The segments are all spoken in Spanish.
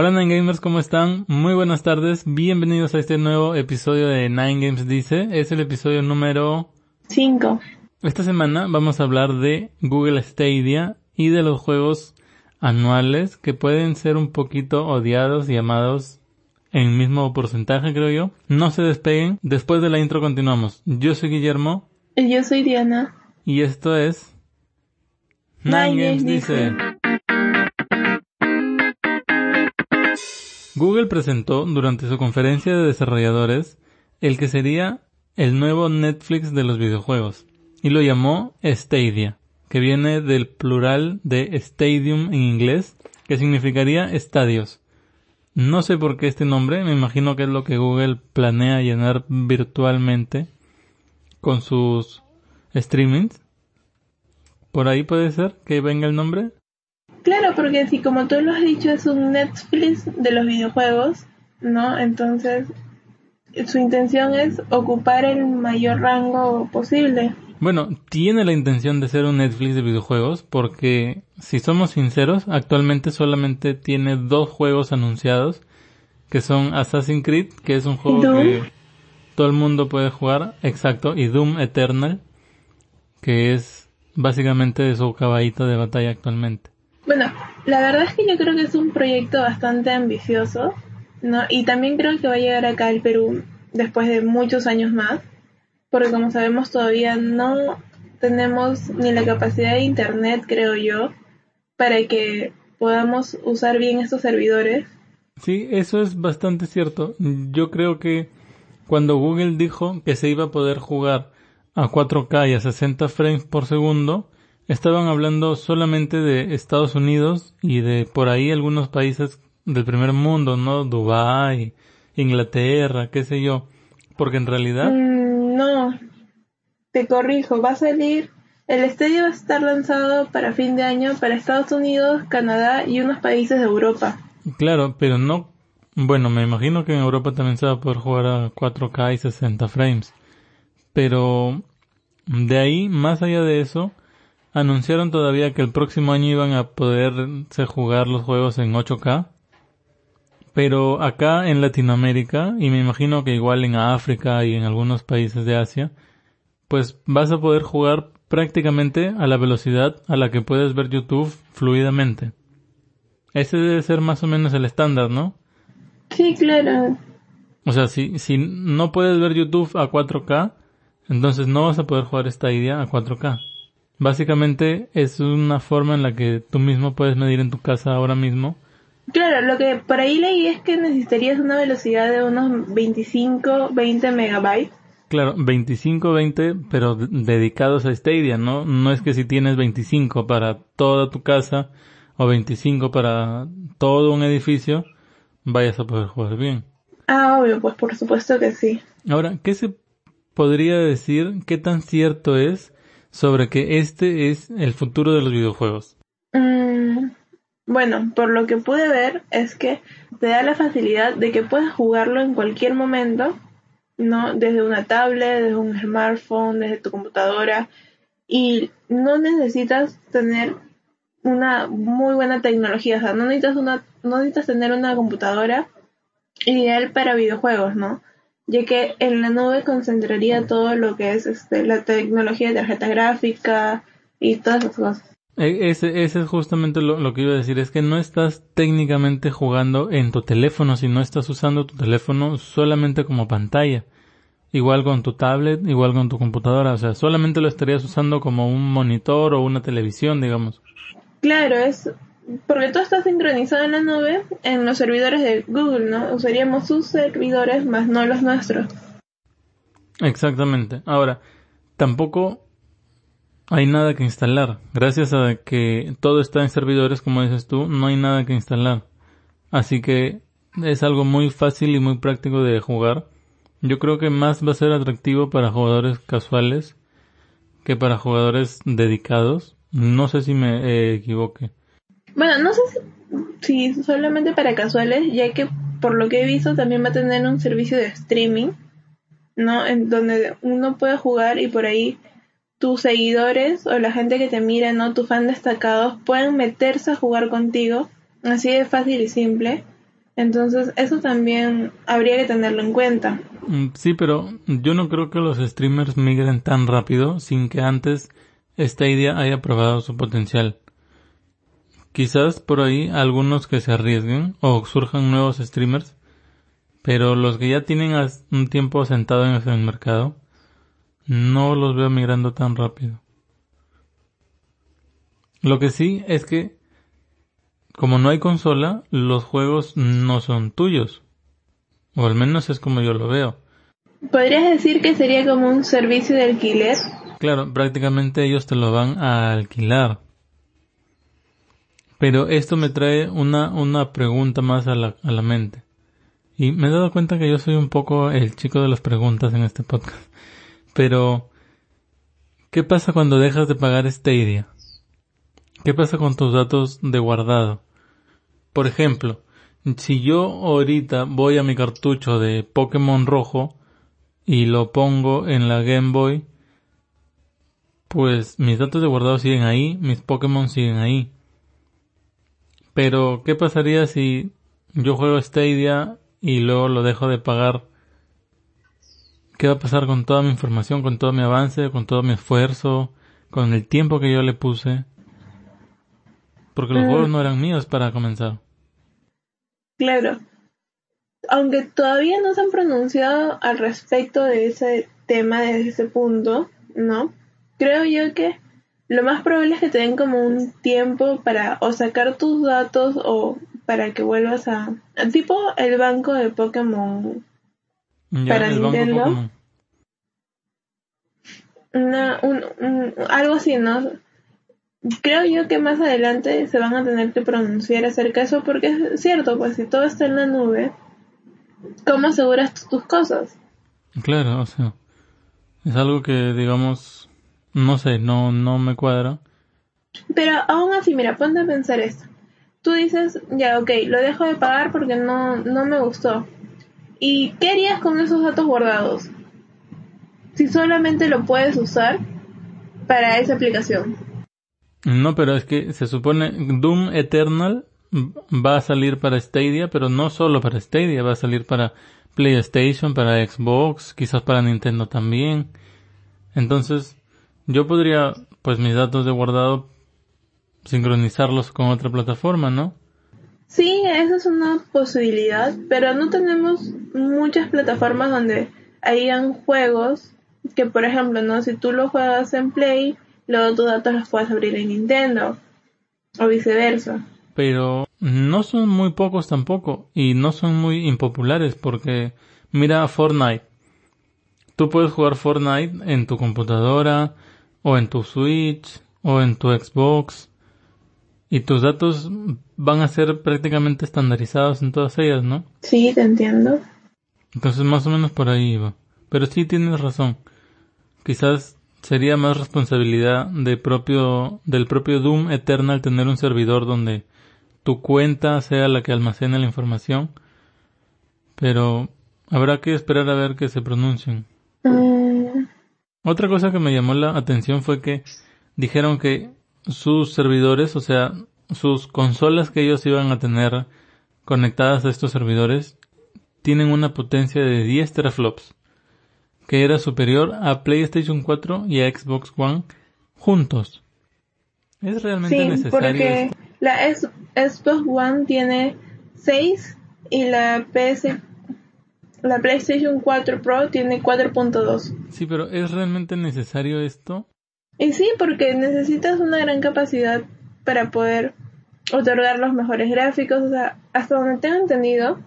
Hola Nine Gamers, ¿cómo están? Muy buenas tardes, bienvenidos a este nuevo episodio de Nine Games Dice. Es el episodio número 5. Esta semana vamos a hablar de Google Stadia y de los juegos anuales que pueden ser un poquito odiados y amados en mismo porcentaje, creo yo. No se despeguen. Después de la intro continuamos. Yo soy Guillermo. Y yo soy Diana. Y esto es... Nine, Games dice. Google presentó durante su conferencia de desarrolladores el que sería el nuevo Netflix de los videojuegos y lo llamó Stadia, que viene del plural de stadium en inglés, que significaría estadios. No sé por qué este nombre, me imagino que es lo que Google planea llenar virtualmente con sus streamings. ¿Por ahí puede ser que venga el nombre? Claro, porque si como tú lo has dicho es un Netflix de los videojuegos, ¿no? Entonces su intención es ocupar el mayor rango posible. Bueno, tiene la intención de ser un Netflix de videojuegos porque, si somos sinceros, actualmente solamente tiene dos juegos anunciados que son Assassin's Creed, que es un juego que todo el mundo puede jugar, exacto, y Doom Eternal, que es básicamente su caballito de batalla actualmente. Bueno, la verdad es que yo creo que es un proyecto bastante ambicioso, ¿no? Y también creo que va a llegar acá al Perú después de muchos años más, porque como sabemos todavía no tenemos ni la capacidad de internet, creo yo, para que podamos usar bien estos servidores. Sí, eso es bastante cierto. Yo creo que cuando Google dijo que se iba a poder jugar a 4K y a 60 frames por segundo, estaban hablando solamente de Estados Unidos y de por ahí algunos países del primer mundo, ¿no? Dubai, Inglaterra, qué sé yo. Porque en realidad... Mm, no, te corrijo, va a salir... El estadio va a estar lanzado para fin de año para Estados Unidos, Canadá y unos países de Europa. Claro, pero no... Bueno, me imagino que en Europa también se va a poder jugar a 4K y 60 frames. Pero de ahí, más allá de eso, anunciaron todavía que el próximo año iban a poderse jugar los juegos en 8K. Pero acá en Latinoamérica, y me imagino que igual en África y en algunos países de Asia, pues vas a poder jugar prácticamente a la velocidad a la que puedes ver YouTube fluidamente. Ese debe ser más o menos el estándar, ¿no? Sí, claro. O sea, si, si no puedes ver YouTube a 4K, entonces no vas a poder jugar esta idea a 4K. Básicamente es una forma en la que tú mismo puedes medir en tu casa ahora mismo. Claro, lo que por ahí leí es que necesitarías una velocidad de unos 25, 20 megabytes. Claro, 25, 20, pero dedicados a Stadia, ¿no? No es que si tienes 25 para toda tu casa o 25 para todo un edificio, vayas a poder jugar bien. Ah, obvio, pues por supuesto que sí. Ahora, ¿qué se podría decir? ¿Qué tan cierto es sobre que este es el futuro de los videojuegos? Mm, bueno, por lo que pude ver es que te da la facilidad de que puedas jugarlo en cualquier momento, ¿no? Desde una tablet, desde un smartphone, desde tu computadora y no necesitas tener una muy buena tecnología, o sea, no necesitas una no necesitas tener una computadora ideal para videojuegos, ¿no? Ya que en la nube concentraría todo lo que es este, la tecnología de tarjeta gráfica y todas esas cosas. E, ese, ese es justamente lo, lo, que iba a decir, es que no estás técnicamente jugando en tu teléfono, sino estás usando tu teléfono solamente como pantalla. Igual con tu tablet, igual con tu computadora, o sea, solamente lo estarías usando como un monitor o una televisión, digamos. Claro, es porque todo está sincronizado en la nube en los servidores de Google, ¿no? Usaríamos sus servidores más no los nuestros. Exactamente. Ahora, tampoco hay nada que instalar. Gracias a que todo está en servidores, como dices tú, no hay nada que instalar. Así que es algo muy fácil y muy práctico de jugar. Yo creo que más va a ser atractivo para jugadores casuales que para jugadores dedicados. No sé si me equivoque. Bueno, no sé si, solamente para casuales, ya que por lo que he visto también va a tener un servicio de streaming, ¿no? En donde uno puede jugar y por ahí tus seguidores o la gente que te mira, ¿no? Tus fans destacados pueden meterse a jugar contigo, así de fácil y simple, Entonces, eso también habría que tenerlo en cuenta. Mm, sí, pero yo no creo que los streamers migren tan rápido sin que antes esta idea haya probado su potencial. Quizás por ahí algunos que se arriesguen o surjan nuevos streamers, pero los que ya tienen un tiempo sentado en el mercado, no los veo migrando tan rápido. Lo que sí es que como no hay consola, los juegos no son tuyos. O al menos es como yo lo veo. ¿Podrías decir que sería como un servicio de alquiler? Claro, prácticamente ellos te lo van a alquilar. Pero esto me trae una, una pregunta más a la, a la mente. Y me he dado cuenta que yo soy un poco el chico de las preguntas en este podcast. Pero, ¿qué pasa cuando dejas de pagar Stadia? ¿Qué pasa con tus datos de guardado? Por ejemplo, si yo ahorita voy a mi cartucho de Pokémon rojo y lo pongo en la Game Boy, pues mis datos de guardado siguen ahí, mis Pokémon siguen ahí. Pero, ¿qué pasaría si yo juego Stadia y luego lo dejo de pagar? ¿Qué va a pasar con toda mi información, con todo mi avance, con todo mi esfuerzo, con el tiempo que yo le puse? Porque los mm. juegos no eran míos para comenzar. Claro. Aunque todavía no se han pronunciado al respecto de ese tema desde ese punto, ¿no? Creo yo que lo más probable es que te den como un tiempo para o sacar tus datos o para que vuelvas a... Tipo el banco de Pokémon para Nintendo. algo así, ¿no? creo yo que más adelante se van a tener que pronunciar acerca de eso porque es cierto, pues si todo está en la nube, ¿cómo aseguras tus cosas? Claro, o sea, es algo que digamos, no sé, no, no me cuadra. Pero aún así, mira, ponte a pensar esto. Tú dices, ya, ok, lo dejo de pagar porque no, no me gustó. ¿Y qué harías con esos datos guardados? Si solamente lo puedes usar para esa aplicación. No, pero es que se supone Doom Eternal va a salir para Stadia, pero no solo para Stadia, va a salir para PlayStation, para Xbox, quizás para Nintendo también. Entonces, yo podría, pues mis datos de guardado, sincronizarlos con otra plataforma, ¿no? Sí, esa es una posibilidad, pero no tenemos muchas plataformas donde hayan juegos que, por ejemplo, no, si tú lo juegas en Play, luego tus datos los puedes abrir en Nintendo o viceversa. Pero no son muy pocos tampoco y no son muy impopulares porque mira Fortnite. Tú puedes jugar Fortnite en tu computadora o en tu Switch o en tu Xbox y tus datos van a ser prácticamente estandarizados en todas ellas, ¿no? Sí, te entiendo. Entonces más o menos por ahí va. Pero sí tienes razón. Quizás sería más responsabilidad de propio, del propio Doom Eternal tener un servidor donde tu cuenta sea la que almacena la información, pero habrá que esperar a ver que se pronuncien. Mm. Otra cosa que me llamó la atención fue que dijeron que sus servidores, o sea, sus consolas que ellos iban a tener conectadas a estos servidores, tienen una potencia de 10 teraflops que era superior a PlayStation 4 y a Xbox One juntos. ¿Es realmente sí, necesario? Porque la Xbox One tiene 6 y la PS la PlayStation 4 Pro tiene 4.2. Sí, pero ¿es realmente necesario esto? Y sí, porque necesitas una gran capacidad para poder otorgar los mejores gráficos. O sea, hasta donde tengo entendido,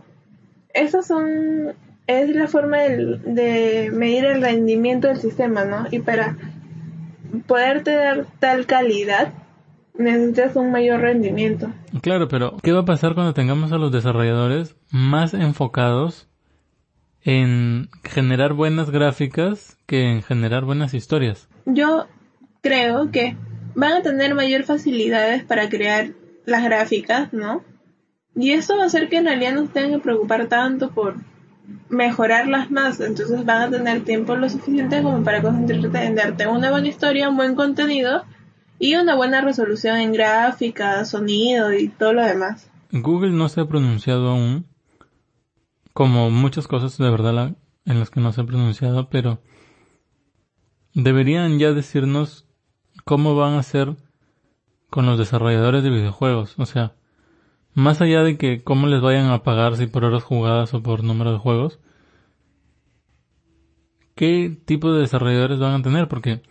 esas son es la forma de, medir el rendimiento del sistema, ¿no? Y para poder tener tal calidad, necesitas un mayor rendimiento. Claro, pero ¿qué va a pasar cuando tengamos a los desarrolladores más enfocados en generar buenas gráficas que en generar buenas historias? Yo creo que van a tener mayor facilidades para crear las gráficas, ¿no? Y eso va a hacer que en realidad no se tengan que preocupar tanto por mejorarlas más, entonces van a tener tiempo lo suficiente como para concentrarte en darte una buena historia, un buen contenido y una buena resolución en gráfica, sonido y todo lo demás. Google no se ha pronunciado aún, como muchas cosas de verdad en las que no se ha pronunciado, pero deberían ya decirnos cómo van a ser con los desarrolladores de videojuegos. O sea, más allá de que cómo les vayan a pagar si por horas jugadas o por número de juegos, ¿qué tipo de desarrolladores van a tener? Porque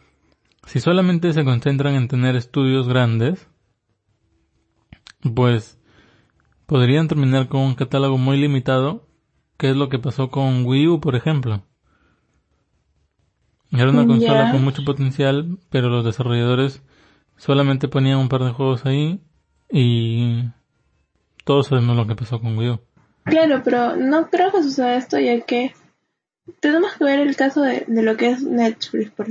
si solamente se concentran en tener estudios grandes, pues podrían terminar con un catálogo muy limitado, que es lo que pasó con Wii U, por ejemplo. Era una consola con mucho potencial, pero los desarrolladores solamente ponían un par de juegos ahí y todos sabemos lo que pasó con Wii U. Claro, pero no creo que suceda esto ya que tenemos que ver el caso de, de lo que es Netflix, por,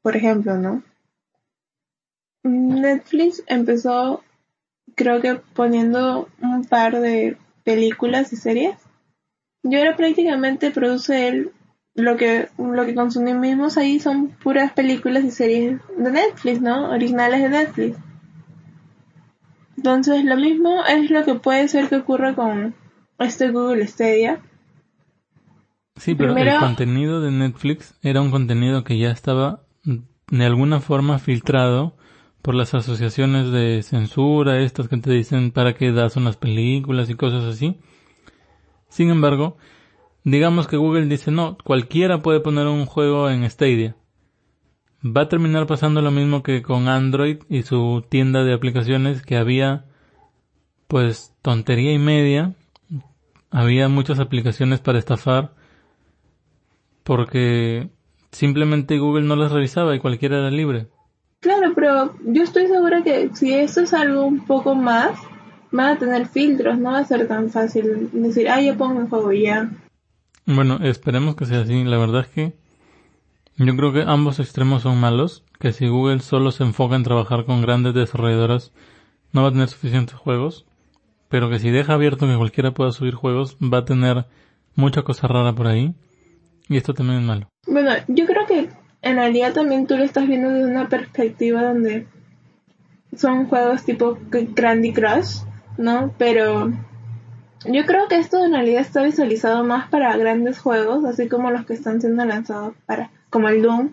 por ejemplo, ¿no? Netflix empezó, creo que poniendo un par de películas y series. Y ahora prácticamente produce él lo que, lo que consumimos ahí son puras películas y series de Netflix, ¿no? Originales de Netflix. Entonces lo mismo es lo que puede ser que ocurra con este Google Stadia. Sí, pero el contenido de Netflix era un contenido que ya estaba mm, de alguna forma filtrado por las asociaciones de censura, estas que te dicen para qué das unas películas y cosas así. Sin embargo, digamos que Google dice no, cualquiera puede poner un juego en Stadia. Va a terminar pasando lo mismo que con Android y su tienda de aplicaciones que había pues tontería y media. Había muchas aplicaciones para estafar porque simplemente Google no las revisaba y cualquiera era libre. Claro, pero yo estoy segura que si esto es algo un poco más, van a tener filtros, no va a ser tan fácil decir, ah, yo pongo un juego ya. Bueno, esperemos que sea así. La verdad es que yo creo que ambos extremos son malos, que si Google solo se enfoca en trabajar con grandes desarrolladoras, no va a tener suficientes juegos, pero que si deja abierto que cualquiera pueda subir juegos, va a tener mucha cosa rara por ahí, y esto también es malo. Bueno, yo creo que en realidad también tú lo estás viendo desde una perspectiva donde son juegos tipo Candy Crush, ¿no? Pero yo creo que esto en realidad está visualizado más para grandes juegos, así como los que están siendo lanzados para, como el Doom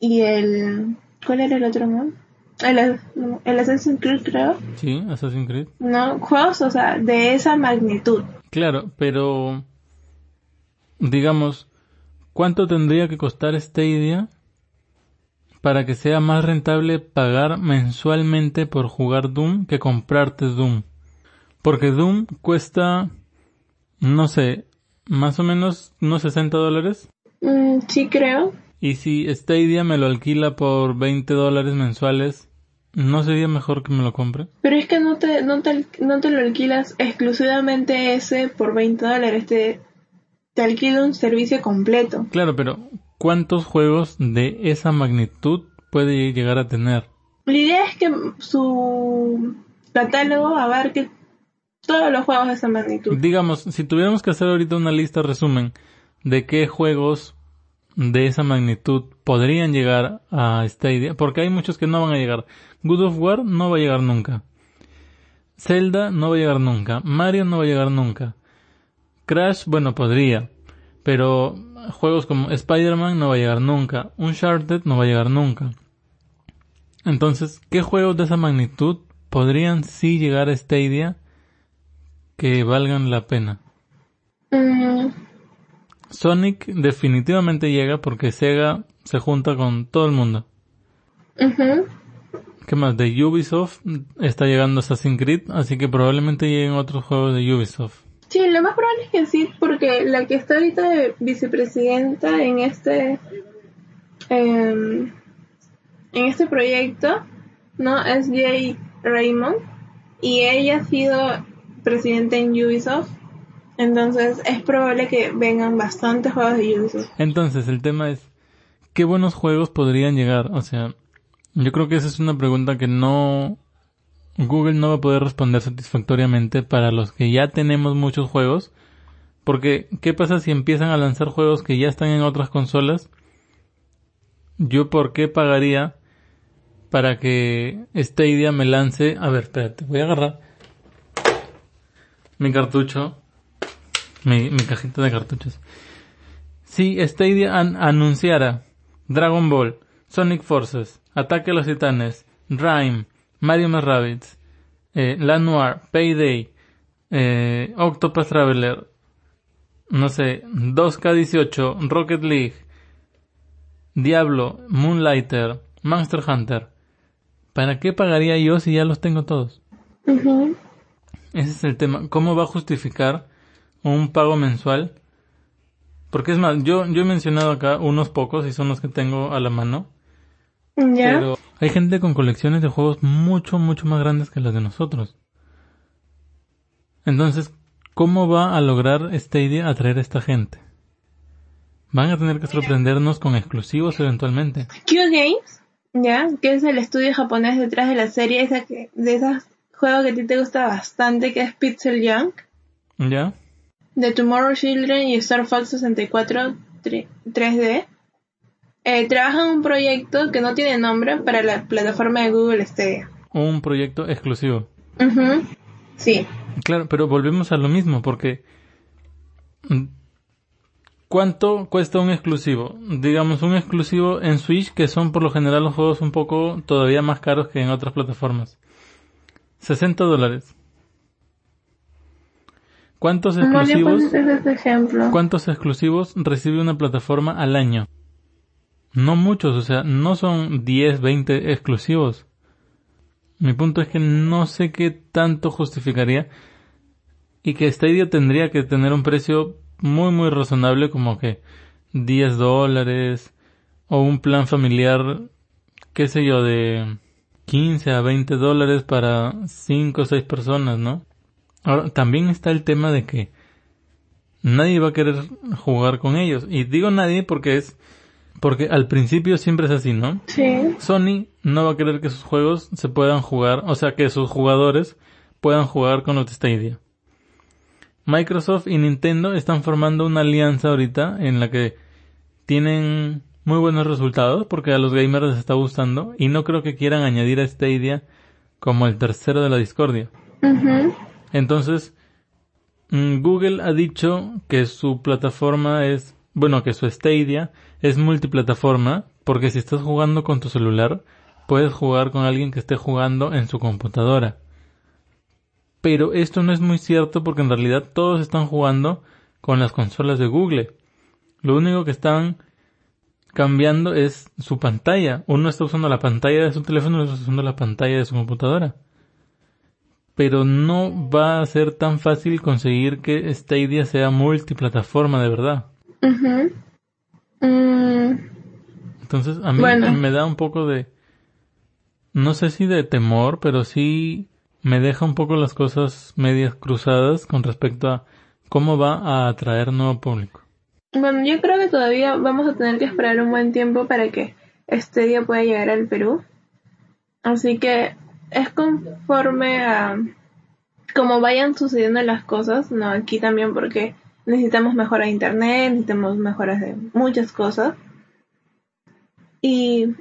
y el, ¿cuál era el otro no? El, el Assassin's Creed creo, Sí, Assassin's Creed. ¿no? Juegos, o sea, de esa magnitud. Claro, pero digamos, ¿cuánto tendría que costar Stadia para que sea más rentable pagar mensualmente por jugar Doom que comprarte Doom? Porque Doom cuesta, no sé, más o menos unos 60 dólares. Mm, sí creo. Y si Stadia me lo alquila por 20 dólares mensuales, ¿no sería mejor que me lo compre? Pero es que no te, no te, no te lo alquilas exclusivamente ese por 20 dólares, te, te alquila un servicio completo. Claro, pero ¿cuántos juegos de esa magnitud puede llegar a tener? La idea es que su catálogo abarque todos los juegos de esa magnitud. Digamos, si tuviéramos que hacer ahorita una lista resumen de qué juegos de esa magnitud podrían llegar a Stadia, porque hay muchos que no van a llegar. God of War no va a llegar nunca. Zelda no va a llegar nunca. Mario no va a llegar nunca. Crash, bueno, podría. Pero juegos como Spider-Man no va a llegar nunca. Uncharted no va a llegar nunca. Entonces, ¿qué juegos de esa magnitud podrían sí llegar a Stadia que valgan la pena? Mm, Sonic definitivamente llega porque Sega se junta con todo el mundo. ujú. ¿Qué más? De Ubisoft está llegando Assassin's Creed, así que probablemente lleguen otros juegos de Ubisoft. Sí, lo más probable es que sí, porque la que está ahorita de vicepresidenta en este em, en este proyecto, ¿no? Es Jay Raymond y ella ha sido presidenta en Ubisoft, entonces es probable que vengan bastantes juegos de Ubisoft. Entonces, el tema es, ¿qué buenos juegos podrían llegar? O sea, yo creo que esa es una pregunta que no... Google no va a poder responder satisfactoriamente para los que ya tenemos muchos juegos. Porque, ¿qué pasa si empiezan a lanzar juegos que ya están en otras consolas? Yo, ¿por qué pagaría para que Stadia me lance? A ver, espérate, voy a agarrar mi cartucho mi, mi cajita de cartuchos. Si Stadia an- anunciara Dragon Ball, Sonic Forces, Ataque a los Titanes, Rhyme, Mario más Rabbids, eh, La Noir, Payday, eh, Octopath Traveler, no sé, 2K18, Rocket League, Diablo, Moonlighter, Monster Hunter. ¿Para qué pagaría yo si ya los tengo todos? Ese es el tema. ¿Cómo va a justificar un pago mensual? Porque es más, yo, yo he mencionado acá unos pocos y son los que tengo a la mano. Ya. Pero hay gente con colecciones de juegos mucho, mucho más grandes que las de nosotros. Entonces, ¿cómo va a lograr Stadia atraer a esta gente? Van a tener que sorprendernos con exclusivos eventualmente. Q Games, ya, que es el estudio japonés detrás de la serie esa que, de esos juegos que a ti te gusta bastante, que es Pixel Junk, ¿Ya? de Tomorrow Children y Star Fox 64 tri- 3D. Eh, trabajan en un proyecto que no tiene nombre para la plataforma de Google Stadia. Un proyecto exclusivo. Sí. Claro, pero volvemos a lo mismo, porque mm, ¿cuánto cuesta un exclusivo? Digamos, un exclusivo en Switch, que son por lo general los juegos un poco todavía más caros que en otras plataformas. 60 dólares. ¿Cuántos exclusivos, ejemplo. cuántos exclusivos recibe una plataforma al año? No muchos, o sea, no son 10, 20 exclusivos. Mi punto es que no sé qué tanto justificaría y que Stadia tendría que tener un precio muy muy razonable como que 10 dólares o un plan familiar, qué sé yo, de 15 a 20 dólares para 5 o 6 personas, ¿no? Ahora, también está el tema de que nadie va a querer jugar con ellos. Y digo nadie porque es, porque al principio siempre es así, ¿no? Sí. Sony no va a querer que sus juegos se puedan jugar, o sea, que sus jugadores puedan jugar con los Stadia. Microsoft y Nintendo están formando una alianza ahorita en la que tienen muy buenos resultados porque a los gamers les está gustando y no creo que quieran añadir a Stadia como el tercero de la discordia. Entonces, mm, Google ha dicho que su plataforma es, bueno, que su Stadia es multiplataforma, porque si estás jugando con tu celular, puedes jugar con alguien que esté jugando en su computadora. Pero esto no es muy cierto porque en realidad todos están jugando con las consolas de Google. Lo único que están cambiando es su pantalla. Uno está usando la pantalla de su teléfono otro está usando la pantalla de su computadora pero no va a ser tan fácil conseguir que Stadia sea multiplataforma de verdad. Mm, Entonces a mí Bueno. me da un poco de, no sé si de temor, pero sí me deja un poco las cosas medias cruzadas con respecto a cómo va a atraer nuevo público. Bueno, yo creo que todavía vamos a tener que esperar un buen tiempo para que este día pueda llegar al Perú. Así que es conforme a como vayan sucediendo las cosas, no aquí también porque necesitamos mejoras de internet, necesitamos mejoras de muchas cosas. Y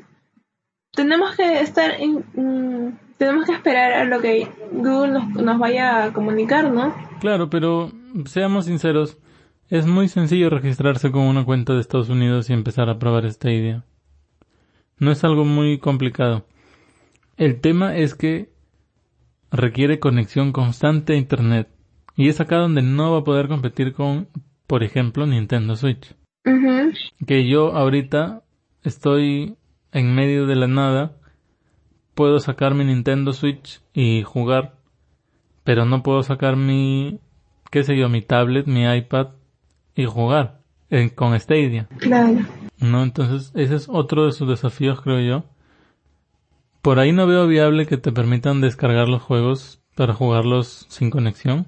tenemos que estar en, mm, tenemos que esperar a lo que Google nos, nos vaya a comunicar, ¿no? Claro, pero seamos sinceros, es muy sencillo registrarse con una cuenta de Estados Unidos y empezar a probar esta idea. No es algo muy complicado. El tema es que requiere conexión constante a Internet. Y es acá donde no va a poder competir con, por ejemplo, Nintendo Switch. Que yo ahorita estoy en medio de la nada, puedo sacar mi Nintendo Switch y jugar, pero no puedo sacar mi, qué sé yo, mi tablet, mi iPad y jugar en- con Stadia. Claro. ¿no? Entonces, ese es otro de sus desafíos, creo yo. Por ahí no veo viable que te permitan descargar los juegos para jugarlos sin conexión.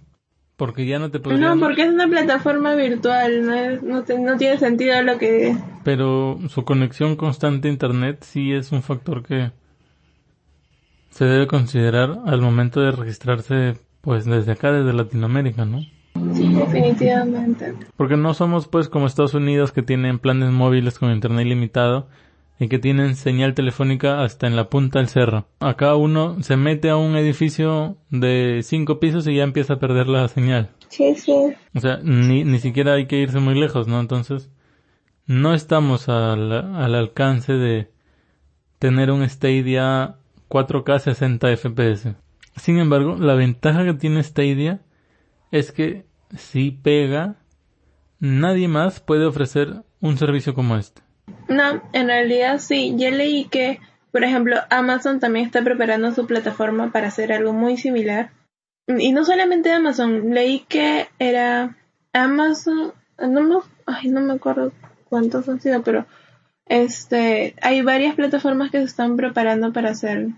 Porque ya no te podrían... No, porque es una plataforma virtual, no, es- no, te- no tiene sentido lo que... Pero su conexión constante a internet sí es un factor que se debe considerar al momento de registrarse pues desde acá, desde Latinoamérica, ¿no? Sí, definitivamente. Porque no somos pues como Estados Unidos que tienen planes móviles con internet ilimitado y que tienen señal telefónica hasta en la punta del cerro. Acá uno se mete a un edificio de cinco pisos y ya empieza a perder la señal. Sí, sí. O sea, ni, ni siquiera hay que irse muy lejos, ¿no? Entonces, no estamos al, al alcance de tener un Stadia 4K 60 FPS. Sin embargo, la ventaja que tiene Stadia es que si pega, nadie más puede ofrecer un servicio como este. No, en realidad sí. Yo leí que, por ejemplo, Amazon también está preparando su plataforma para hacer algo muy similar. Y no solamente Amazon, leí que era Amazon, no me, ay, no me acuerdo cuántos han sido, pero este, hay varias plataformas que se están preparando para hacer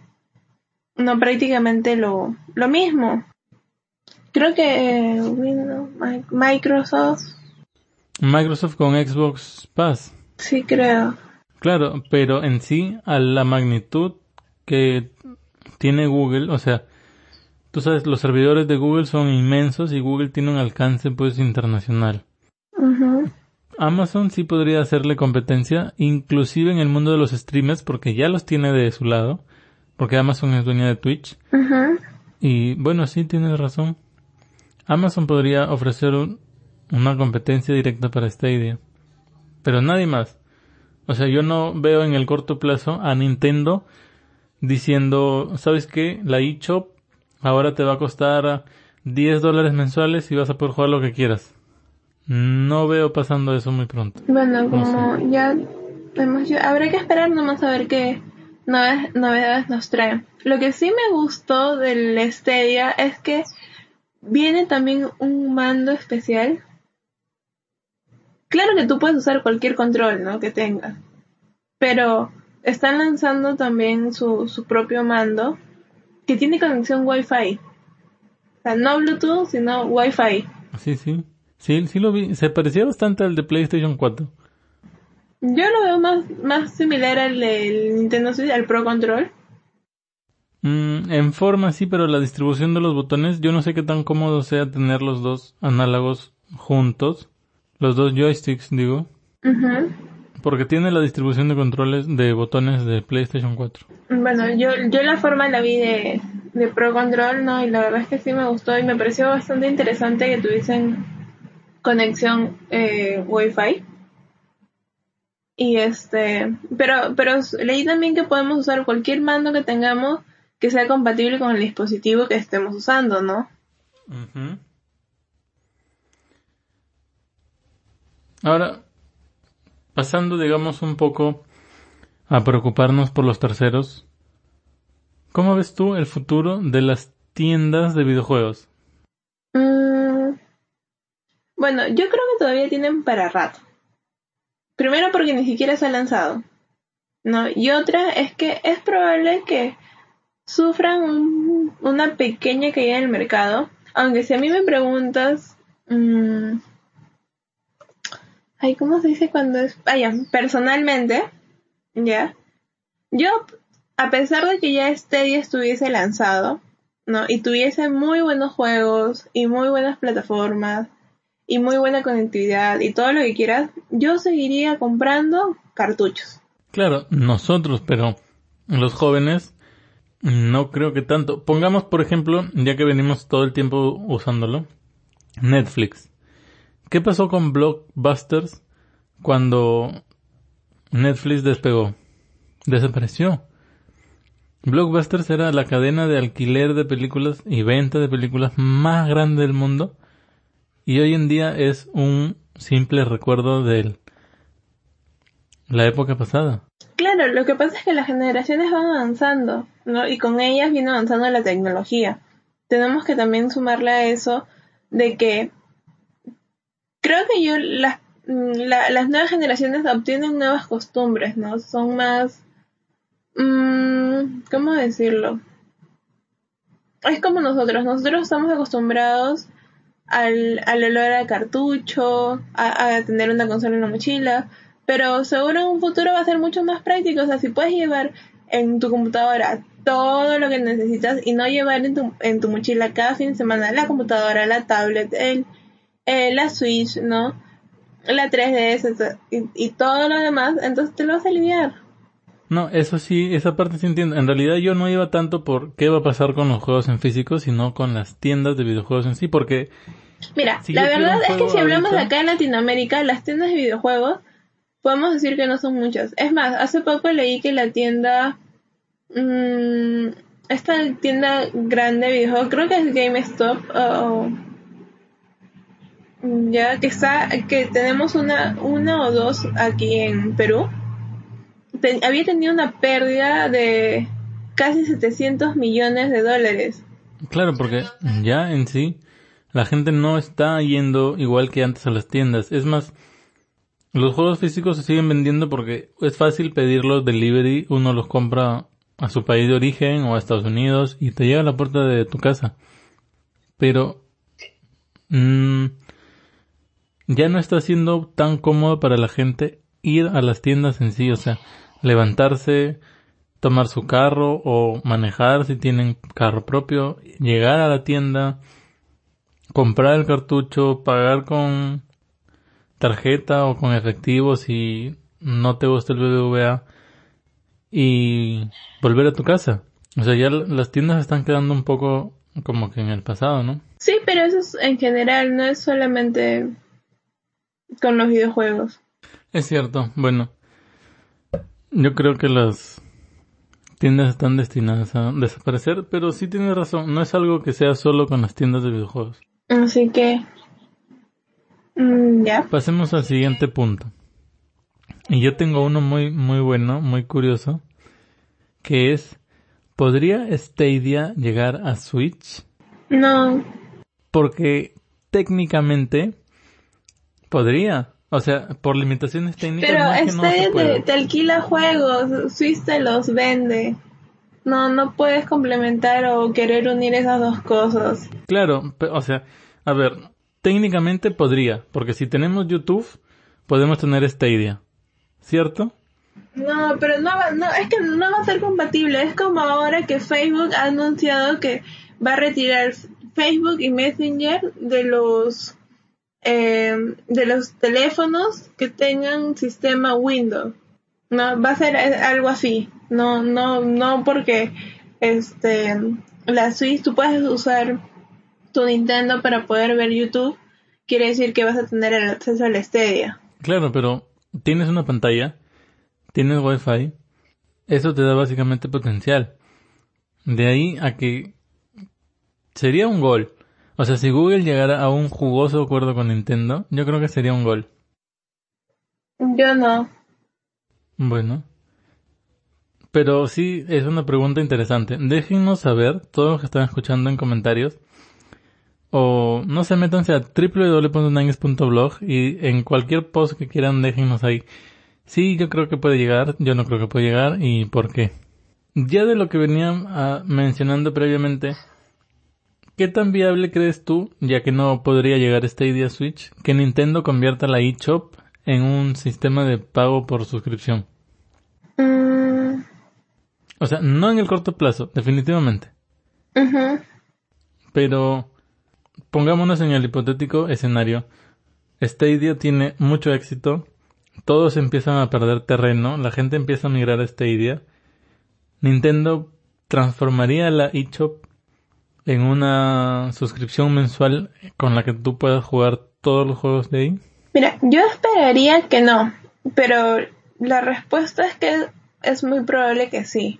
no prácticamente lo, lo mismo. Creo que eh, Windows, Microsoft. Microsoft con Xbox Pass. Sí, creo. Claro, pero en sí, a la magnitud que tiene Google, o sea, tú sabes, los servidores de Google son inmensos y Google tiene un alcance pues internacional. Amazon sí podría hacerle competencia, inclusive en el mundo de los streamers, porque ya los tiene de su lado, porque Amazon es dueña de Twitch. Y bueno, sí tienes razón. Amazon podría ofrecer una competencia directa para Stadia. Pero nadie más. O sea, yo no veo en el corto plazo a Nintendo diciendo, ¿sabes qué? La eShop ahora te va a costar 10 dólares mensuales y vas a poder jugar lo que quieras. No veo pasando eso muy pronto. Bueno, como ya hemos, habrá que esperar nomás a ver qué novedades nos traen. Lo que sí me gustó del Stadia es que viene también un mando especial. Claro que tú puedes usar cualquier control, ¿no? Que tengas. Pero están lanzando también su, su propio mando que tiene conexión Wi-Fi. O sea, no Bluetooth, sino Wi-Fi. Sí, sí. Sí, sí lo vi. Se parecía bastante al de PlayStation 4. Yo lo veo más, más similar al del Nintendo Switch, al Pro Control. Mm, en forma sí, pero la distribución de los botones, yo no sé qué tan cómodo sea tener los dos análogos juntos. Los dos joysticks, digo. Porque tiene la distribución de controles de botones de PlayStation 4. Bueno, yo, yo la forma la vi de, de Pro Control, ¿no? Y la verdad es que sí me gustó y me pareció bastante interesante que tuviesen conexión eh, Wi-Fi. Y este, pero, pero leí también que podemos usar cualquier mando que tengamos que sea compatible con el dispositivo que estemos usando, ¿no? Ahora, pasando, digamos, un poco a preocuparnos por los terceros, ¿cómo ves tú el futuro de las tiendas de videojuegos? Mm, bueno, yo creo que todavía tienen para rato. Primero porque ni siquiera se ha lanzado. ¿no? Y otra es que es probable que sufran una pequeña caída en el mercado. Aunque si a mí me preguntas... Mmm, ay, ¿cómo se dice cuando es? Vaya, personalmente, ¿ya? Yo, a pesar de que ya este día estuviese lanzado, ¿no? Y tuviese muy buenos juegos y muy buenas plataformas y muy buena conectividad y todo lo que quieras, yo seguiría comprando cartuchos. Claro, nosotros, pero los jóvenes no creo que tanto. Pongamos, por ejemplo, ya que venimos todo el tiempo usándolo, Netflix. ¿Qué pasó con Blockbusters cuando Netflix despegó? Desapareció. Blockbusters era la cadena de alquiler de películas y venta de películas más grande del mundo y hoy en día es un simple recuerdo de la época pasada. Claro, lo que pasa es que las generaciones van avanzando, ¿no? Y con ellas viene avanzando la tecnología. Tenemos que también sumarle a eso de que creo que yo las, las nuevas generaciones obtienen nuevas costumbres, ¿no? Son más... Mmm, ¿Cómo decirlo? Es como nosotros, nosotros estamos acostumbrados al, al olor a cartucho, a, tener una consola en la mochila, pero seguro en un futuro va a ser mucho más práctico, o sea, si puedes llevar en tu computadora todo lo que necesitas y no llevar en tu, en tu mochila cada fin de semana la computadora, la tablet, el, la Switch, ¿no? La 3DS y, y, todo lo demás, entonces te lo vas a aliviar. No, eso sí, esa parte sí entiendo. En realidad yo no iba tanto por qué va a pasar con los juegos en físico, sino con las tiendas de videojuegos en sí, porque Mira, la verdad es que si hablamos de acá en Latinoamérica, las tiendas de videojuegos, podemos decir que no son muchas. Es más, hace poco leí que la tienda... Mmm, esta tienda grande de creo que es GameStop, o ya que está, que tenemos una, una o dos aquí en Perú, había tenido una pérdida de casi 700 millones de dólares. Claro, porque ya en sí la gente no está yendo igual que antes a las tiendas. Es más, los juegos físicos se siguen vendiendo porque es fácil pedirlos delivery, uno los compra a su país de origen o a Estados Unidos y te llega a la puerta de tu casa. Pero mmm, ya no está siendo tan cómodo para la gente ir a las tiendas en sí, o sea, levantarse, tomar su carro o manejar si tienen carro propio, llegar a la tienda, comprar el cartucho, pagar con tarjeta o con efectivo si no te gusta el BBVA y volver a tu casa. O sea, ya las tiendas están quedando un poco como que en el pasado, ¿no? Sí, pero eso es en general, no es solamente con los videojuegos. Es cierto, bueno, yo creo que las tiendas están destinadas a desaparecer, pero sí tienes razón, no es algo que sea solo con las tiendas de videojuegos. Así que, mm, ya. Pasemos al siguiente punto. Y yo tengo uno muy, muy bueno, muy curioso, que es, ¿podría Stadia llegar a Switch? No. Porque técnicamente Podría. O sea, por limitaciones técnicas. Pero este te, alquila juegos, Switch te los vende. No, no puedes complementar o querer unir esas dos cosas. Claro, o sea, a ver, técnicamente podría, porque si tenemos YouTube, podemos tener Stadia, ¿cierto? No, pero no, no, es que no va a ser compatible. Es como ahora que Facebook ha anunciado que va a retirar Facebook y Messenger de los eh, de los teléfonos que tengan sistema Windows. No, va a ser algo así. No, no, no porque este la Switch tú puedes usar tu Nintendo para poder ver YouTube, quiere decir que vas a tener el acceso a la Stadia. Claro, pero tienes una pantalla, tienes Wi-Fi, eso te da básicamente potencial. De ahí a que sería un gol o sea, si Google llegara a un jugoso acuerdo con Nintendo, yo creo que sería un gol. Yo no. Bueno. Pero sí, es una pregunta interesante. Déjennos saber, todos los que están escuchando en comentarios, o no se métanse a www.nangues.blog y en cualquier post que quieran déjennos ahí. Sí, yo creo que puede llegar, yo no creo que puede llegar y por qué. Ya de lo que venía ah, mencionando previamente, ¿Qué tan viable crees tú, ya que no podría llegar esta idea Switch, que Nintendo convierta la eShop en un sistema de pago por suscripción? Mm. O sea, no en el corto plazo, definitivamente. Pero pongámonos en el hipotético escenario. Stadia tiene mucho éxito, todos empiezan a perder terreno, la gente empieza a migrar a Stadia. Nintendo transformaría la eShop en una suscripción mensual con la que tú puedas jugar todos los juegos de ahí? Mira, yo esperaría que no, pero la respuesta es que es muy probable que sí.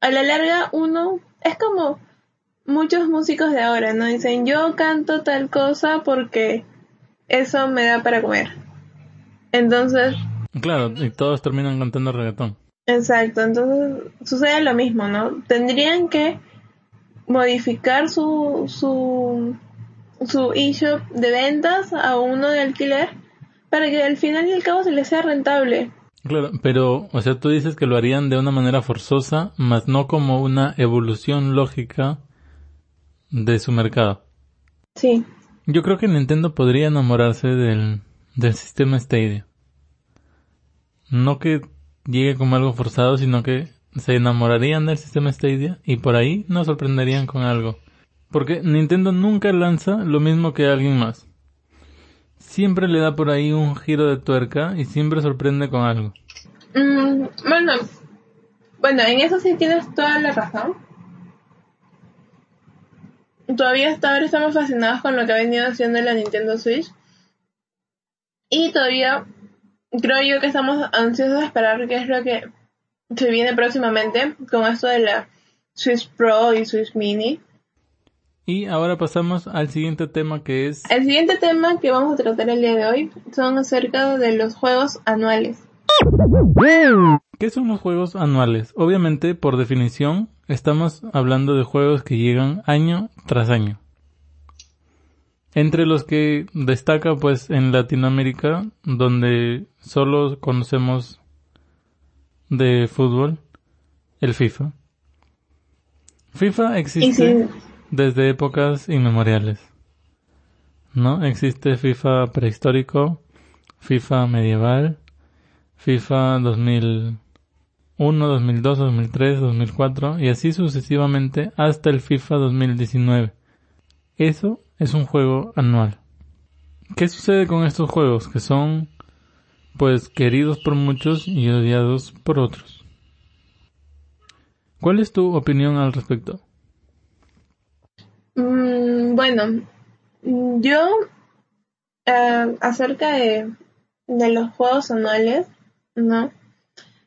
A la larga uno es como muchos músicos de ahora, ¿no? Dicen, yo canto tal cosa porque eso me da para comer. Entonces... Claro, y todos terminan cantando reggaetón. Exacto, entonces sucede lo mismo, ¿no? Tendrían que modificar su, su, su eShop de ventas a uno de alquiler para que al final y al cabo se les sea rentable. Claro, pero, o sea, tú dices que lo harían de una manera forzosa, más no como una evolución lógica de su mercado. Sí. Yo creo que Nintendo podría enamorarse del, del sistema Stadia. No que llegue como algo forzado, sino que se enamorarían del sistema Stadia y por ahí nos sorprenderían con algo. Porque Nintendo nunca lanza lo mismo que alguien más. Siempre le da por ahí un giro de tuerca y siempre sorprende con algo. Mm, bueno, bueno, en eso sí tienes toda la razón. Todavía hasta ahora estamos fascinados con lo que ha venido haciendo la Nintendo Switch. Y todavía creo yo que estamos ansiosos de esperar qué es lo que se viene próximamente con esto de la Switch Pro y Switch Mini. Y ahora pasamos al siguiente tema que es... El siguiente tema que vamos a tratar el día de hoy son acerca de los juegos anuales. ¿Qué son los juegos anuales? Obviamente, por definición, estamos hablando de juegos que llegan año tras año. Entre los que destaca pues en Latinoamérica, donde solo conocemos de fútbol, el FIFA. FIFA existe desde épocas inmemoriales. ¿No? Existe FIFA prehistórico, FIFA medieval, FIFA 2001, 2002, 2003, 2004 y así sucesivamente hasta el FIFA 2019. Eso es un juego anual. ¿Qué sucede con estos juegos que son pues queridos por muchos y odiados por otros? ¿Cuál es tu opinión al respecto? Mm, bueno, yo eh, acerca de, de los juegos anuales, ¿no?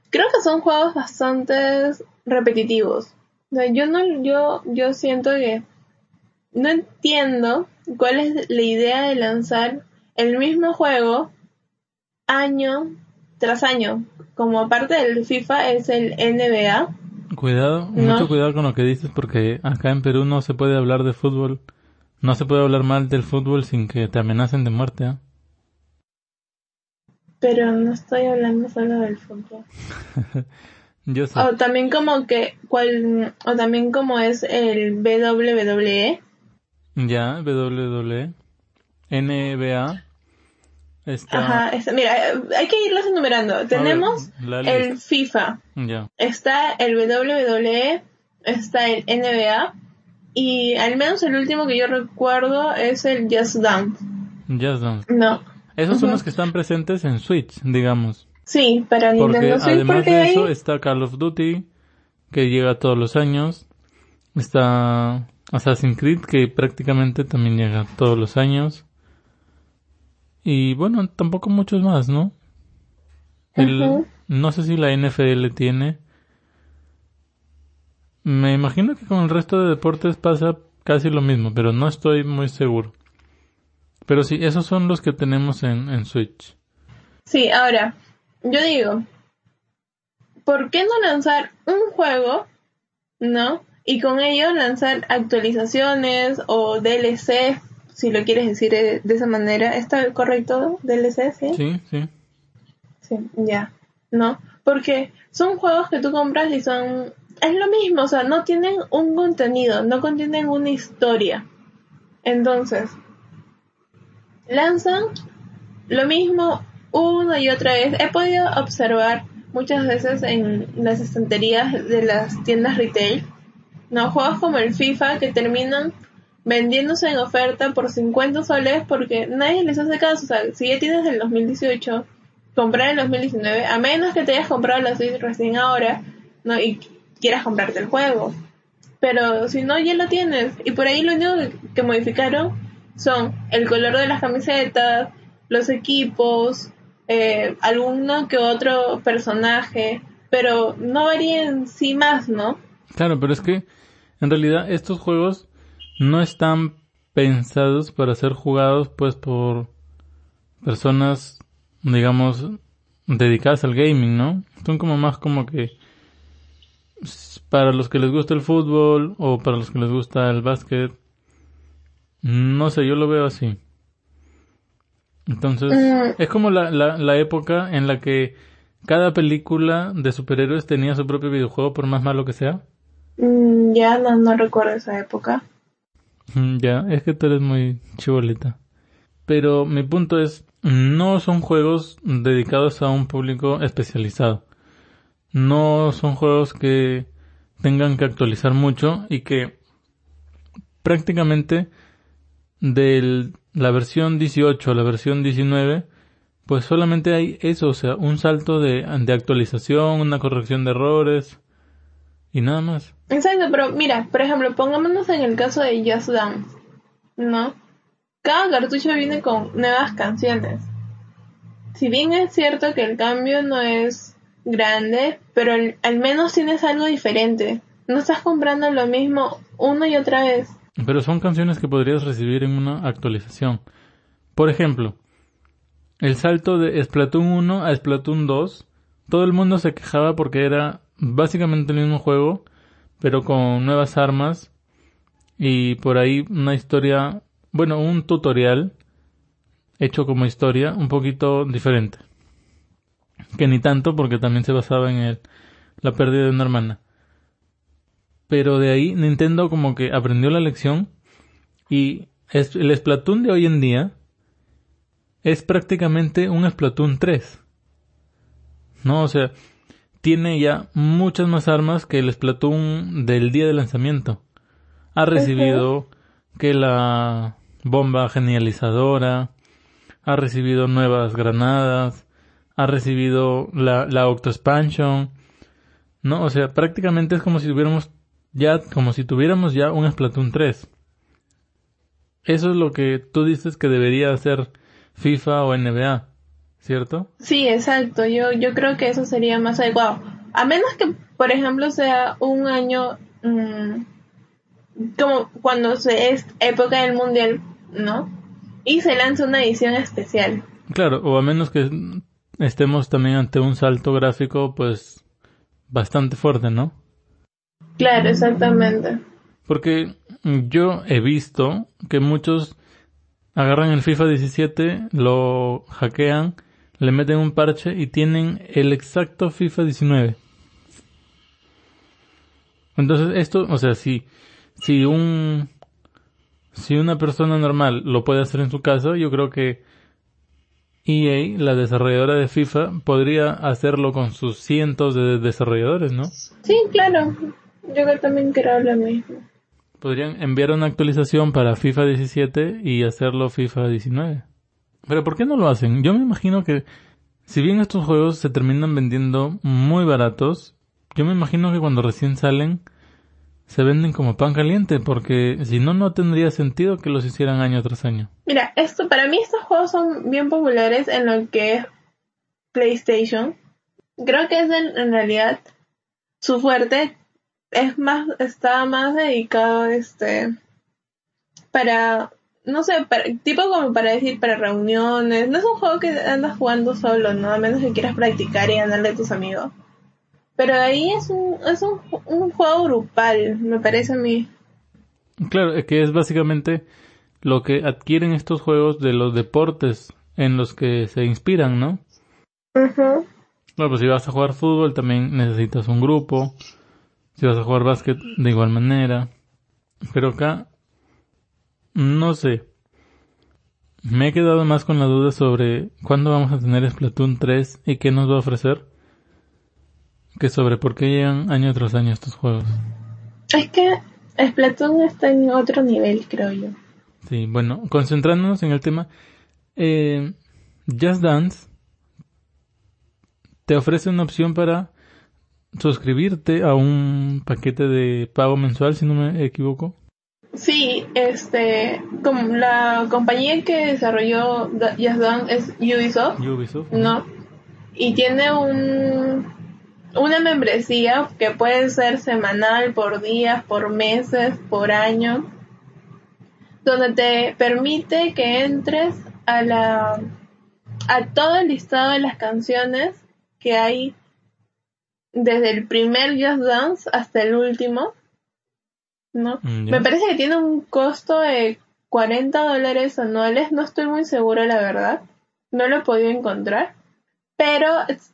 Creo que son juegos bastante repetitivos. yo no, yo, yo siento que no entiendo cuál es la idea de lanzar el mismo juego año tras año. Como parte del FIFA es el NBA. Cuidado, mucho cuidado con lo que dices porque acá en Perú no se puede hablar de fútbol. No se puede hablar mal del fútbol sin que te amenacen de muerte. ¿eh? Pero no estoy hablando solo del fútbol. Yo sé. O también como que, cual, o también como es el WWE. Ya, WWE. NBA. Está... Ajá, mira, hay que irlos enumerando. Tenemos el FIFA. Ya. Está el WWE, está el NBA y al menos el último que yo recuerdo es el Just Dance. Just Dance. No. Esos son los que están presentes en Switch, digamos. Sí, para Nintendo Switch. Además de eso está Call of Duty, que llega todos los años. Está Assassin's Creed, que prácticamente también llega todos los años. Y bueno, tampoco muchos más, ¿no? No sé si la NFL tiene. Me imagino que con el resto de deportes pasa casi lo mismo, pero no estoy muy seguro. Pero sí, esos son los que tenemos en, en Switch. Sí, ahora, yo digo, ¿por qué no lanzar un juego, no? Y con ello lanzar actualizaciones o DLC, si lo quieres decir de, esa manera. ¿Está correcto? DLC, sí. Sí, sí. Sí, ya. ¿No? Porque son juegos que tú compras y son... Es lo mismo, o sea, no tienen un contenido, no contienen una historia. Entonces, lanzan lo mismo una y otra vez. He podido observar muchas veces en las estanterías de las tiendas retail, ¿no? Juegos como el FIFA que terminan vendiéndose en oferta por 50 soles porque nadie les hace caso. O sea, si ya tienes el 2018, comprar el 2019, a menos que te hayas comprado la Switch recién ahora, ¿no? Y quieras comprarte el juego. Pero si no, ya lo tienes. Y por ahí lo único que modificaron son el color de las camisetas, los equipos, eh, alguno que otro personaje, pero no varían sí más, ¿no? Claro, pero es que en realidad estos juegos no están pensados para ser jugados pues por personas, digamos, dedicadas al gaming, ¿no? Son como más como que para los que les gusta el fútbol o para los que les gusta el básquet no sé, yo lo veo así. Entonces, mm. es como la, la, la época en la que cada película de superhéroes tenía su propio videojuego, por más malo que sea. Mm, ya no, no recuerdo esa época. Mm, ya, es que tú eres muy chibolita. Pero mi punto es, no son juegos dedicados a un público especializado. No son juegos que tengan que actualizar mucho y que prácticamente de la versión 18 a la versión 19, pues solamente hay eso, o sea, un salto de, de actualización, una corrección de errores y nada más. Exacto, pero mira, por ejemplo, pongámonos en el caso de Just Dance, ¿no? Cada cartucho viene con nuevas canciones. Si bien es cierto que el cambio no es grande, pero al menos tienes algo diferente. No estás comprando lo mismo una y otra vez. Pero son canciones que podrías recibir en una actualización. Por ejemplo, el salto de Splatoon 1 a Splatoon 2, todo el mundo se quejaba porque era básicamente el mismo juego, pero con nuevas armas y por ahí una historia, bueno, un tutorial hecho como historia un poquito diferente. Que ni tanto porque también se basaba en el, la pérdida de una hermana. Pero de ahí Nintendo como que aprendió la lección y el Splatoon de hoy en día es prácticamente un Splatoon 3. No, o sea, tiene ya muchas más armas que el Splatoon del día de lanzamiento. Ha recibido que la bomba genializadora, ha recibido nuevas granadas, ha recibido la, la Octo Expansion, ¿no? O sea, prácticamente es como si tuviéramos ya, como si tuviéramos ya un Splatoon 3. Eso es lo que tú dices que debería hacer FIFA o NBA, ¿cierto? Sí, exacto. Yo, yo creo que eso sería más adecuado. A menos que, por ejemplo, sea un año mm, como cuando se es época del mundial, ¿no? Y se lanza una edición especial. Claro, o a menos que estemos también ante un salto gráfico, pues bastante fuerte, ¿no? Claro, exactamente. Porque yo he visto que muchos agarran el FIFA 17, lo hackean, le meten un parche y tienen el exacto FIFA 19. Entonces esto, o sea, si, si un, si una persona normal lo puede hacer en su casa, yo creo que EA, la desarrolladora de FIFA, podría hacerlo con sus cientos de desarrolladores, ¿no? Sí, claro. Yo también quiero lo mismo. Podrían enviar una actualización para FIFA 17 y hacerlo FIFA 19. Pero ¿por qué no lo hacen? Yo me imagino que si bien estos juegos se terminan vendiendo muy baratos, yo me imagino que cuando recién salen se venden como pan caliente porque si no no tendría sentido que los hicieran año tras año. Mira, esto para mí estos juegos son bien populares en lo que es PlayStation. Creo que es en realidad su fuerte es más, está más dedicado este para, no sé, tipo como para decir, para reuniones. No es un juego que andas jugando solo, ¿no? A menos que quieras practicar y ganarle a tus amigos. Pero ahí es un, es un, un juego grupal, me parece a mí. Claro, es que es básicamente lo que adquieren estos juegos de los deportes en los que se inspiran, ¿no? Bueno, pues si vas a jugar fútbol también necesitas un grupo. Si vas a jugar básquet, de igual manera. Pero acá, no sé. Me he quedado más con la duda sobre cuándo vamos a tener Splatoon 3 y qué nos va a ofrecer. Que sobre por qué llegan año tras año estos juegos. Es que Splatoon está en otro nivel, creo yo. Sí, bueno, concentrándonos en el tema. Eh, Just Dance te ofrece una opción para suscribirte a un paquete de pago mensual, si no me equivoco. Sí, este, como la compañía que desarrolló Just Dance es Ubisoft. Ubisoft. ¿No? Y tiene un, una membresía que puede ser semanal, por días, por meses, por año, donde te permite que entres a la, a todo el listado de las canciones que hay desde el primer Just Dance hasta el último, ¿no? Mm, Me parece que tiene un costo de 40 dólares anuales, no estoy muy segura la verdad, no lo he podido encontrar, pero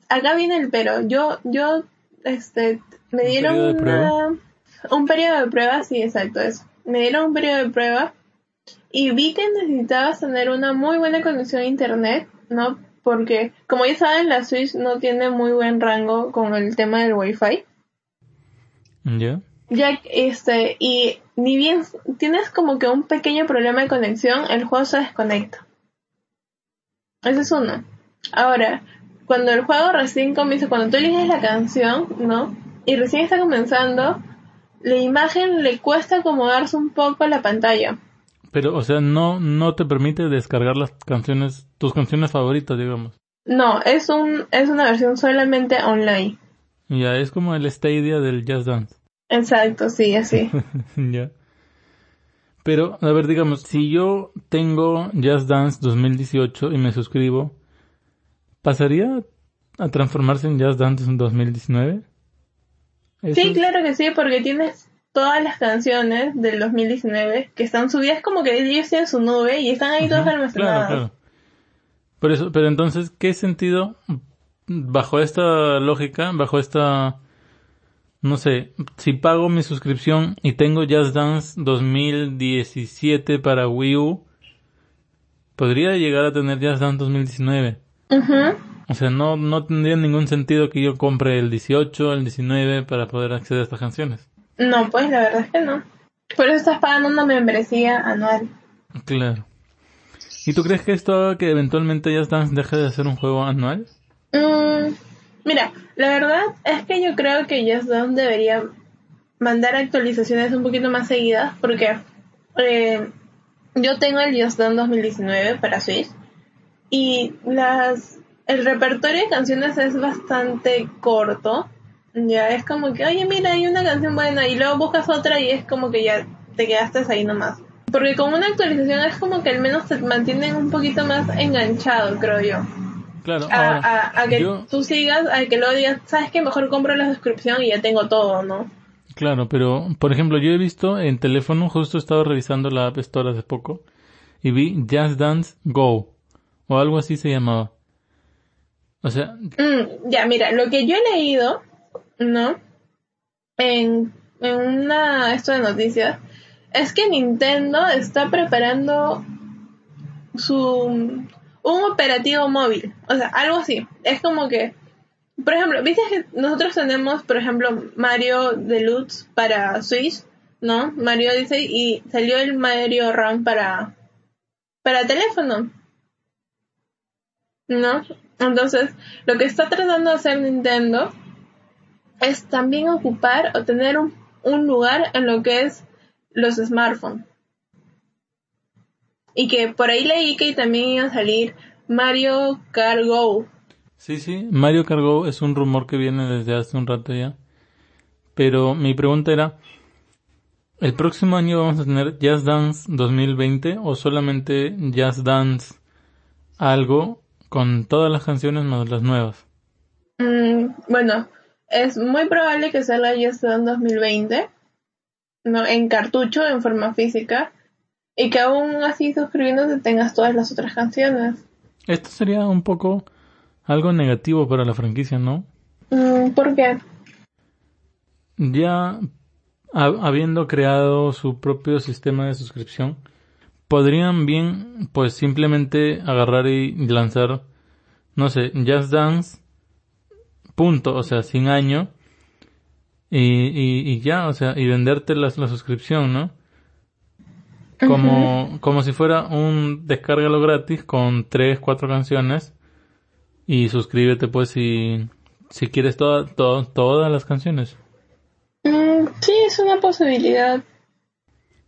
acá viene el pero, yo, yo, este, me dieron un periodo de prueba, sí, exacto, eso, me dieron un periodo de prueba y vi que necesitabas tener una muy buena conexión a internet, ¿no? Porque como ya saben la Switch no tiene muy buen rango con el tema del Wi-Fi. Ya. Ya este y ni bien tienes como que un pequeño problema de conexión, el juego se desconecta. Ese es uno. Ahora, cuando el juego recién comienza, cuando tú eliges la canción, ¿no? y recién está comenzando, la imagen le cuesta acomodarse un poco a la pantalla. Pero, o sea, no, no te permite descargar las canciones, tus canciones favoritas, digamos. No, es un, es una versión solamente online. Ya, es como el Stadia del Just Dance. Exacto, sí, así. ya. Pero, a ver, digamos, si yo tengo Just Dance 2018 y me suscribo, ¿pasaría a transformarse en Just Dance en 2019? Sí, claro que sí, porque tienes todas las canciones del 2019 que están subidas como que ellos tienen su nube y están ahí todas almacenadas. Claro, claro. Por eso, pero entonces, ¿qué sentido bajo esta lógica, bajo esta no sé, si pago mi suscripción y tengo Just Dance 2017 para Wii U, podría llegar a tener Just Dance 2019. O sea, no, no tendría ningún sentido que yo compre el 18, el 19 para poder acceder a estas canciones. No, pues la verdad es que no. Por eso estás pagando una membresía anual. Claro. ¿Y tú crees que esto haga que eventualmente Just Dance deje de ser un juego anual? Mm, mira, la verdad es que yo creo que Just Dance debería mandar actualizaciones un poquito más seguidas porque eh, yo tengo el Just Dance 2019 para Switch y las el repertorio de canciones es bastante corto. Ya es como que, oye, mira, hay una canción buena y luego buscas otra y es como que ya te quedaste ahí nomás. Porque con una actualización es como que al menos te mantienen un poquito más enganchado, creo yo. Claro, a, que tú sigas, a que luego digas, sabes que mejor compro la suscripción y ya tengo todo, ¿no? Claro, pero por ejemplo, yo he visto en teléfono, justo estaba revisando la App Store hace poco y vi Just Dance Go o algo así se llamaba. O sea, mm, ya, mira, lo que yo he leído, ¿no? En, en una esto de noticias es que Nintendo está preparando su un operativo móvil, o sea, algo así. Es como que, por ejemplo, viste que nosotros tenemos, por ejemplo, Mario Deluxe para Switch, ¿no? Mario dice y salió el Mario Run para para teléfono. ¿No? Entonces, lo que está tratando de hacer Nintendo es también ocupar o tener un, un lugar en lo que es los smartphones. Y que por ahí leí que también iba a salir Mario Kart Go. Sí, sí, Mario Kart Go es un rumor que viene desde hace un rato ya. Pero mi pregunta era, ¿el próximo año vamos a tener Jazz Dance 2020 o solamente Jazz Dance algo con todas las canciones más las nuevas? Mm, bueno, es muy probable que salga Jazz Dance 2020, ¿no? En cartucho, en forma física y que aún así suscribiéndote tengas todas las otras canciones. Esto sería un poco algo negativo para la franquicia, ¿no? Mm, ¿Por qué? Ya habiendo creado su propio sistema de suscripción, podrían bien pues simplemente agarrar y lanzar, no sé, Just Dance, punto, o sea, sin año, y, y, ya, o sea, y venderte la, la suscripción, ¿no? Como, como si fuera un descárgalo gratis con tres, cuatro canciones y suscríbete pues si, si quieres toda, todas las canciones. Mm, sí, es una posibilidad.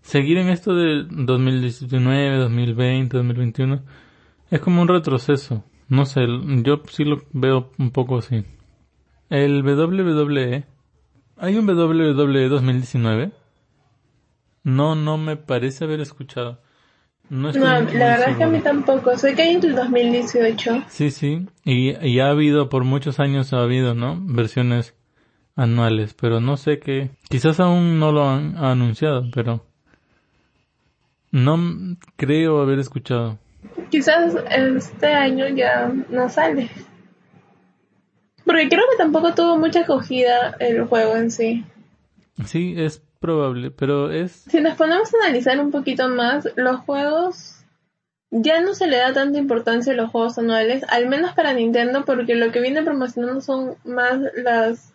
Seguir en esto de 2019, 2020, 2021 es como un retroceso. No sé, yo sí lo veo un poco así. El WWE, hay un WWE 2019 no, no me parece haber escuchado. No, la verdad es que a mí tampoco. Sé que hay en el 2018. Sí, sí. Y, y, ha habido, por muchos años ha habido, ¿no? Versiones anuales. Pero no sé qué. Quizás aún no lo han anunciado, pero. No creo haber escuchado. Quizás este año ya no sale. Porque creo que tampoco tuvo mucha acogida el juego en sí. Sí, es probable, pero es... Si nos ponemos a analizar un poquito más, los juegos... Ya no se le da tanta importancia a los juegos anuales, al menos para Nintendo, porque lo que viene promocionando son más las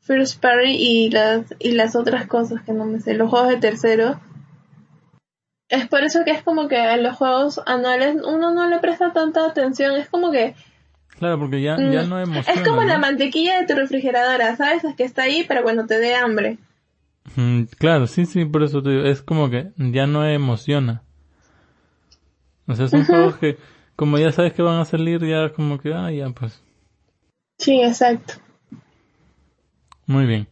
First Party y las, y las otras cosas que no me sé, los juegos de tercero. Es por eso que es como que a los juegos anuales uno no le presta tanta atención, es como que Claro, porque ya, ya no emociona. Es como ¿no? la mantequilla de tu refrigeradora, ¿sabes? Es que está ahí para cuando te dé hambre. Mm, claro, sí, sí, por eso te digo, es como que ya no emociona. O sea, son juegos que, como ya sabes que van a salir, ya como que, ah, ya, pues. Sí, exacto. Muy bien.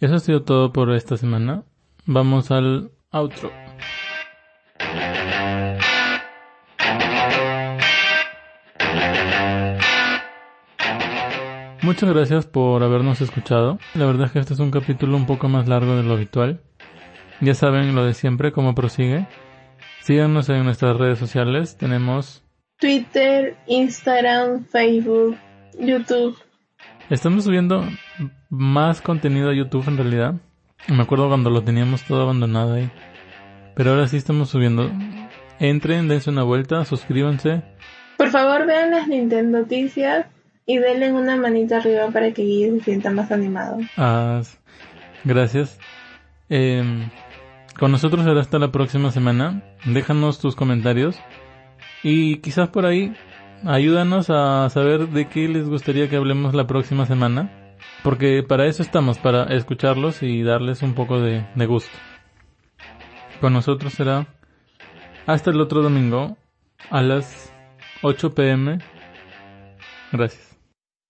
Eso ha sido todo por esta semana. Vamos al outro. Muchas gracias por habernos escuchado. La verdad es que este es un capítulo un poco más largo de lo habitual. Ya saben lo de siempre, cómo prosigue. Síganos en nuestras redes sociales. Tenemos Twitter, Instagram, Facebook, YouTube. Estamos subiendo más contenido a YouTube en realidad. Me acuerdo cuando lo teníamos todo abandonado ahí. Pero ahora sí estamos subiendo. Entren, dense una vuelta, suscríbanse. Por favor, vean las Nintendo Noticias y denle una manita arriba para que Guille se sienta más animado. Ah, gracias. Eh, con nosotros será hasta la próxima semana. Déjanos tus comentarios. Y quizás por ahí ayúdanos a saber de qué les gustaría que hablemos la próxima semana. Porque para eso estamos, para escucharlos y darles un poco de, de gusto. Con nosotros será hasta el otro domingo a las 8 pm. Gracias.